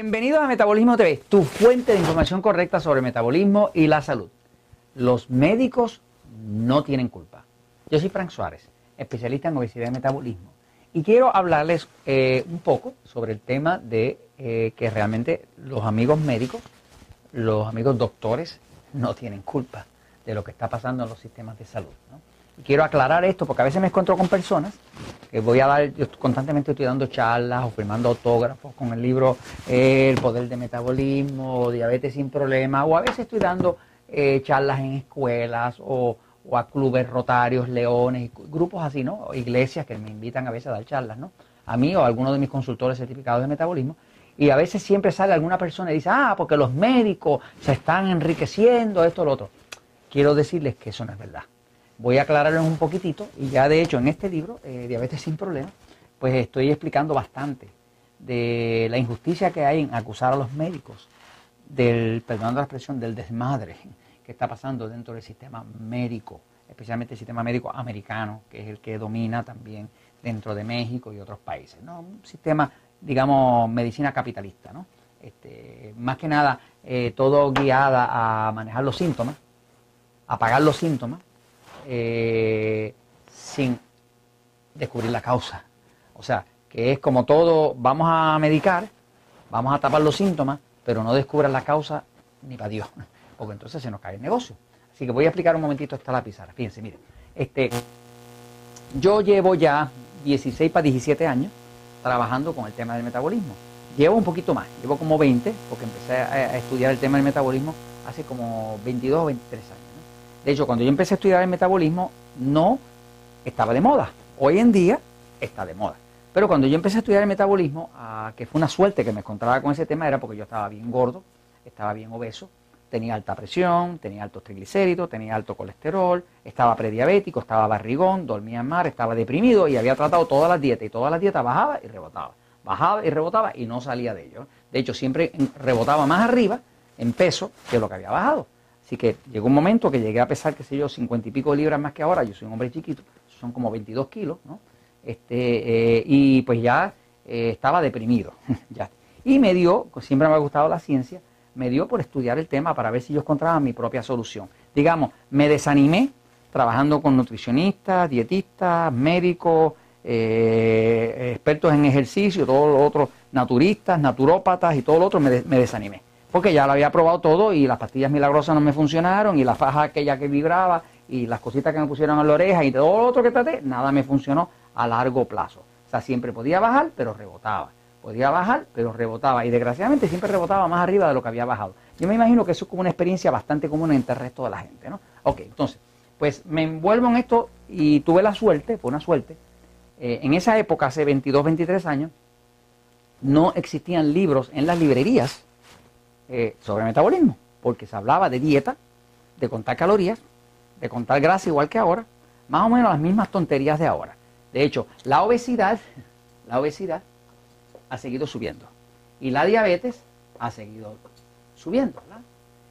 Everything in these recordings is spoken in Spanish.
Bienvenidos a Metabolismo TV, tu fuente de información correcta sobre metabolismo y la salud. Los médicos no tienen culpa. Yo soy Frank Suárez, especialista en obesidad y metabolismo, y quiero hablarles eh, un poco sobre el tema de eh, que realmente los amigos médicos, los amigos doctores, no tienen culpa de lo que está pasando en los sistemas de salud. Y quiero aclarar esto porque a veces me encuentro con personas que voy a dar, yo constantemente estoy dando charlas o firmando autógrafos con el libro El poder de metabolismo, Diabetes sin problema, o a veces estoy dando eh, charlas en escuelas o, a clubes rotarios, leones, grupos así, ¿no? Iglesias que me invitan a veces a dar charlas, ¿no? A mí o a alguno de mis consultores certificados de metabolismo. Y a veces siempre sale alguna persona y dice, ah, porque los médicos se están enriqueciendo, esto, lo otro. Quiero decirles que eso no es verdad. Voy a aclararles un poquitito y ya de hecho en este libro, eh, Diabetes sin Problemas, pues estoy explicando bastante de la injusticia que hay en acusar a los médicos del, perdón la expresión, del desmadre que está pasando dentro del sistema médico, especialmente el sistema médico americano, que es el que domina también dentro de México y otros países. ¿no? Un sistema, digamos, medicina capitalista, ¿no? Este, más que nada, eh, todo guiada a manejar los síntomas, a pagar los síntomas eh, sin descubrir la causa. O sea, que es como todo, vamos a medicar, vamos a tapar los síntomas, pero no descubran la causa ni para Dios, porque entonces se nos cae el negocio. Así que voy a explicar un momentito esta la pizarra. Fíjense, miren, este, yo llevo ya 16 para 17 años trabajando con el tema del metabolismo. Llevo un poquito más, llevo como 20, porque empecé a, estudiar el tema del metabolismo hace como 22 o 23 años. De hecho, cuando yo empecé a estudiar el metabolismo, no estaba de moda. Hoy en día está de moda. Pero cuando yo empecé a estudiar el metabolismo, ah, que fue una suerte que me encontraba con ese tema, era porque yo estaba bien gordo, estaba bien obeso, tenía alta presión, tenía altos triglicéridos, tenía alto colesterol, estaba prediabético, estaba barrigón, dormía en mar, estaba deprimido y había tratado todas las dietas y todas las dietas bajaba y rebotaba. Bajaba y rebotaba y no salía de ello. De hecho, siempre rebotaba más arriba en peso que lo que había bajado. Así que llegó un momento que llegué a pesar, qué sé yo, 50 y pico de libras más que ahora. Yo soy un hombre chiquito, son como 22 kilos, ¿no? Este, eh, y pues ya eh, estaba deprimido. ya. Y me dio, pues siempre me ha gustado la ciencia, me dio por estudiar el tema para ver si yo encontraba mi propia solución. Digamos, me desanimé trabajando con nutricionistas, dietistas, médicos, eh, expertos en ejercicio, todos los otros naturistas, naturópatas y todo lo otro, me desanimé porque ya lo había probado todo y las pastillas milagrosas no me funcionaron y la faja aquella que vibraba y las cositas que me pusieron en la oreja y todo lo otro que traté, nada me funcionó a largo plazo. O sea, siempre podía bajar, pero rebotaba. Podía bajar, pero rebotaba. Y desgraciadamente siempre rebotaba más arriba de lo que había bajado. Yo me imagino que eso es como una experiencia bastante común entre el resto de la gente, ¿no? Ok, entonces, pues me envuelvo en esto y tuve la suerte, fue una suerte. Eh, en esa época, hace 22, 23 años, no existían libros en las librerías eh, sobre metabolismo, porque se hablaba de dieta, de contar calorías, de contar grasa igual que ahora, más o menos las mismas tonterías de ahora. De hecho, la obesidad, la obesidad ha seguido subiendo y la diabetes ha seguido subiendo.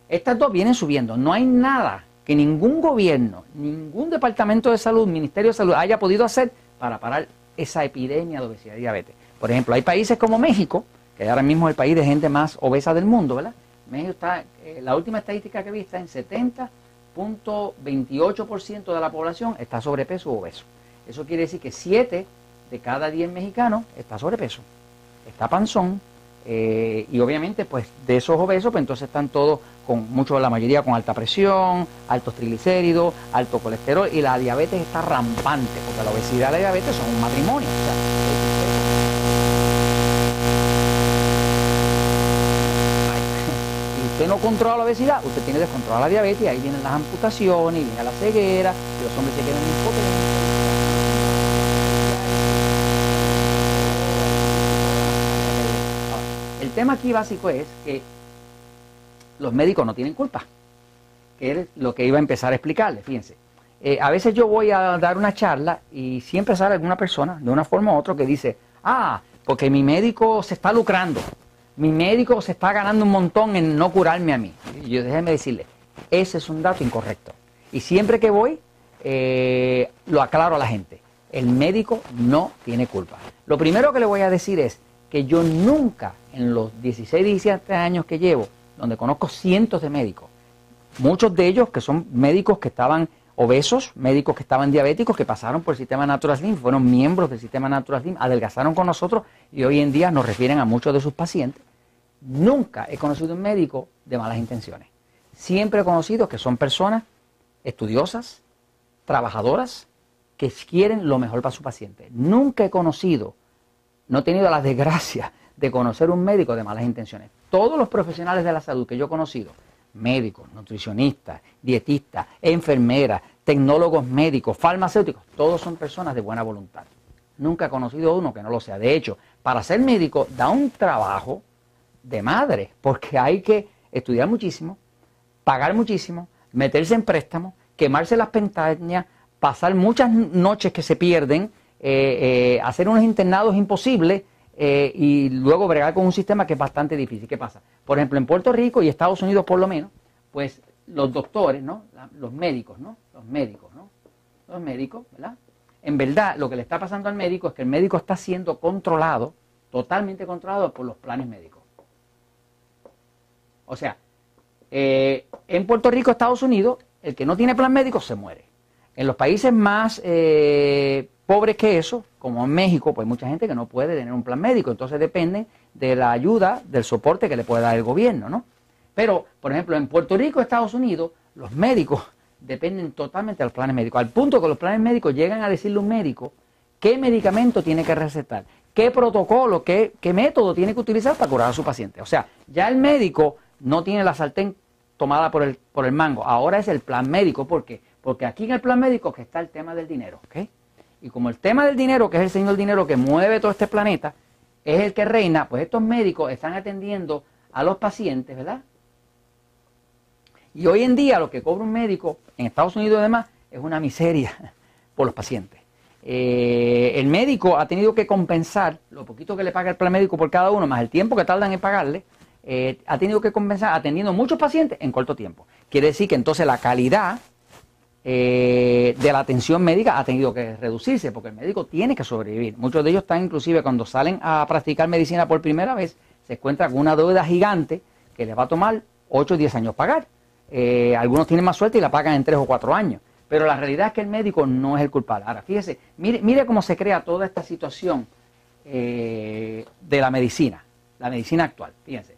Estas dos vienen subiendo. No hay nada que ningún gobierno, ningún departamento de salud, ministerio de salud haya podido hacer para parar esa epidemia de obesidad y diabetes. Por ejemplo, hay países como México que ahora mismo es el país de gente más obesa del mundo, ¿verdad? México está, eh, la última estadística que vi está en 70.28% de la población está sobrepeso o obeso. Eso quiere decir que 7 de cada 10 mexicanos está sobrepeso, está panzón, eh, y obviamente pues de esos obesos pues entonces están todos con mucho la mayoría con alta presión, altos triglicéridos, alto colesterol y la diabetes está rampante porque la obesidad y la diabetes son un matrimonio. No controla la obesidad, usted tiene descontrolada la diabetes, y ahí vienen las amputaciones, y viene la ceguera, y los hombres se quedan impotentes. El tema aquí básico es que los médicos no tienen culpa, que es lo que iba a empezar a explicarle, fíjense. Eh, a veces yo voy a dar una charla y siempre sale alguna persona, de una forma u otra, que dice, ah, porque mi médico se está lucrando mi médico se está ganando un montón en no curarme a mí. Y yo déjeme decirle, ese es un dato incorrecto. Y siempre que voy, eh, lo aclaro a la gente. El médico no tiene culpa. Lo primero que le voy a decir es que yo nunca, en los 16, 17 años que llevo, donde conozco cientos de médicos, muchos de ellos que son médicos que estaban obesos, médicos que estaban diabéticos, que pasaron por el sistema Natural Slim, fueron miembros del sistema Natural Slim, adelgazaron con nosotros y hoy en día nos refieren a muchos de sus pacientes. Nunca he conocido un médico de malas intenciones. Siempre he conocido que son personas estudiosas, trabajadoras, que quieren lo mejor para su paciente. Nunca he conocido, no he tenido la desgracia de conocer un médico de malas intenciones. Todos los profesionales de la salud que yo he conocido, médicos, nutricionistas, dietistas, enfermeras, tecnólogos médicos, farmacéuticos, todos son personas de buena voluntad. Nunca he conocido uno que no lo sea. De hecho, para ser médico da un trabajo de madre, porque hay que estudiar muchísimo, pagar muchísimo, meterse en préstamos, quemarse las pestañas, pasar muchas noches que se pierden, eh, eh, hacer unos internados imposibles eh, y luego bregar con un sistema que es bastante difícil. ¿Qué pasa? Por ejemplo, en Puerto Rico y Estados Unidos por lo menos, pues los doctores, ¿no? los médicos, ¿no? Los médicos, ¿no? Los médicos, ¿verdad? En verdad, lo que le está pasando al médico es que el médico está siendo controlado, totalmente controlado por los planes médicos. O sea, en Puerto Rico, Estados Unidos, el que no tiene plan médico se muere. En los países más eh, pobres que eso, como en México, pues hay mucha gente que no puede tener un plan médico, entonces depende de la ayuda, del soporte que le puede dar el gobierno, ¿no? Pero, por ejemplo, en Puerto Rico, Estados Unidos, los médicos dependen totalmente del plan médico, al punto que los planes médicos llegan a decirle a un médico qué medicamento tiene que recetar, qué protocolo, qué, qué método tiene que utilizar para curar a su paciente. O sea, ya el médico no tiene la sartén tomada por el, por el mango, ahora es el plan médico, ¿por qué? Porque aquí en el plan médico que está el tema del dinero, ¿ok? Y como el tema del dinero, que es el señor del dinero que mueve todo este planeta, es el que reina, pues estos médicos están atendiendo a los pacientes, ¿verdad? Y hoy en día lo que cobra un médico en Estados Unidos y demás es una miseria por los pacientes. Eh, el médico ha tenido que compensar lo poquito que le paga el plan médico por cada uno, más el tiempo que tardan en pagarle, eh, ha tenido que compensar atendiendo muchos pacientes en corto tiempo. Quiere decir que entonces la calidad eh, de la atención médica ha tenido que reducirse porque el médico tiene que sobrevivir. Muchos de ellos están inclusive cuando salen a practicar medicina por primera vez, se encuentran con una deuda gigante que les va a tomar 8 o 10 años pagar. Eh, algunos tienen más suerte y la pagan en 3 o 4 años. Pero la realidad es que el médico no es el culpable. Ahora, fíjese, mire, mire cómo se crea toda esta situación de la medicina, la medicina actual. Fíjense.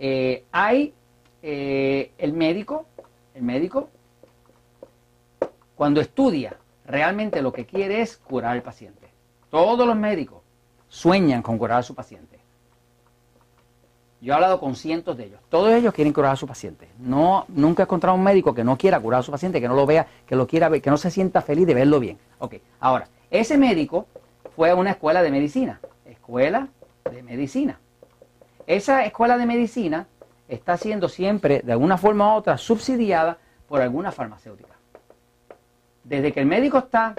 Eh, hay eh, el médico, el médico, cuando estudia, realmente lo que quiere es curar al paciente. Todos los médicos sueñan con curar a su paciente. Yo he hablado con cientos de ellos. Todos ellos quieren curar a su paciente. No, nunca he encontrado un médico que no quiera curar a su paciente, que no lo vea, que lo quiera ver, que no se sienta feliz de verlo bien. Ok, ahora, ese médico fue a una escuela de medicina. Escuela de medicina. Esa escuela de medicina está siendo siempre, de alguna forma u otra, subsidiada por alguna farmacéutica. Desde que el médico está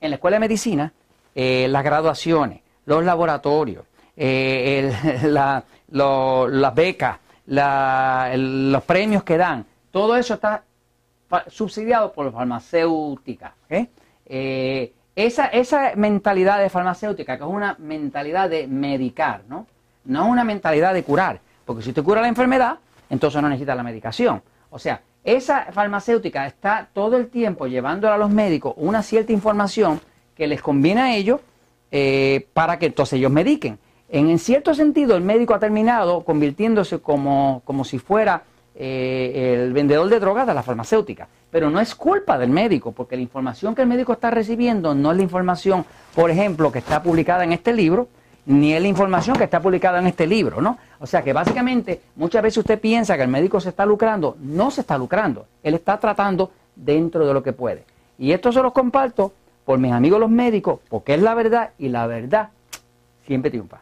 en la escuela de medicina, eh, las graduaciones, los laboratorios, eh, las becas, los premios que dan, todo eso está subsidiado por la farmacéutica. Eh, esa, esa mentalidad de farmacéutica, que es una mentalidad de medicar, ¿no? no es una mentalidad de curar, porque si usted cura la enfermedad, entonces no necesita la medicación. O sea, esa farmacéutica está todo el tiempo llevándole a los médicos una cierta información que les conviene a ellos eh, para que entonces ellos mediquen. En, cierto sentido, el médico ha terminado convirtiéndose como, como si fuera eh, el vendedor de drogas de la farmacéutica. Pero no es culpa del médico, porque la información que el médico está recibiendo no es la información, por ejemplo, que está publicada en este libro, ni es la información que está publicada en este libro, ¿no? O sea que básicamente muchas veces usted piensa que el médico se está lucrando, no se está lucrando, él está tratando dentro de lo que puede. Y esto se lo comparto por mis amigos los médicos, porque es la verdad y la verdad siempre triunfa.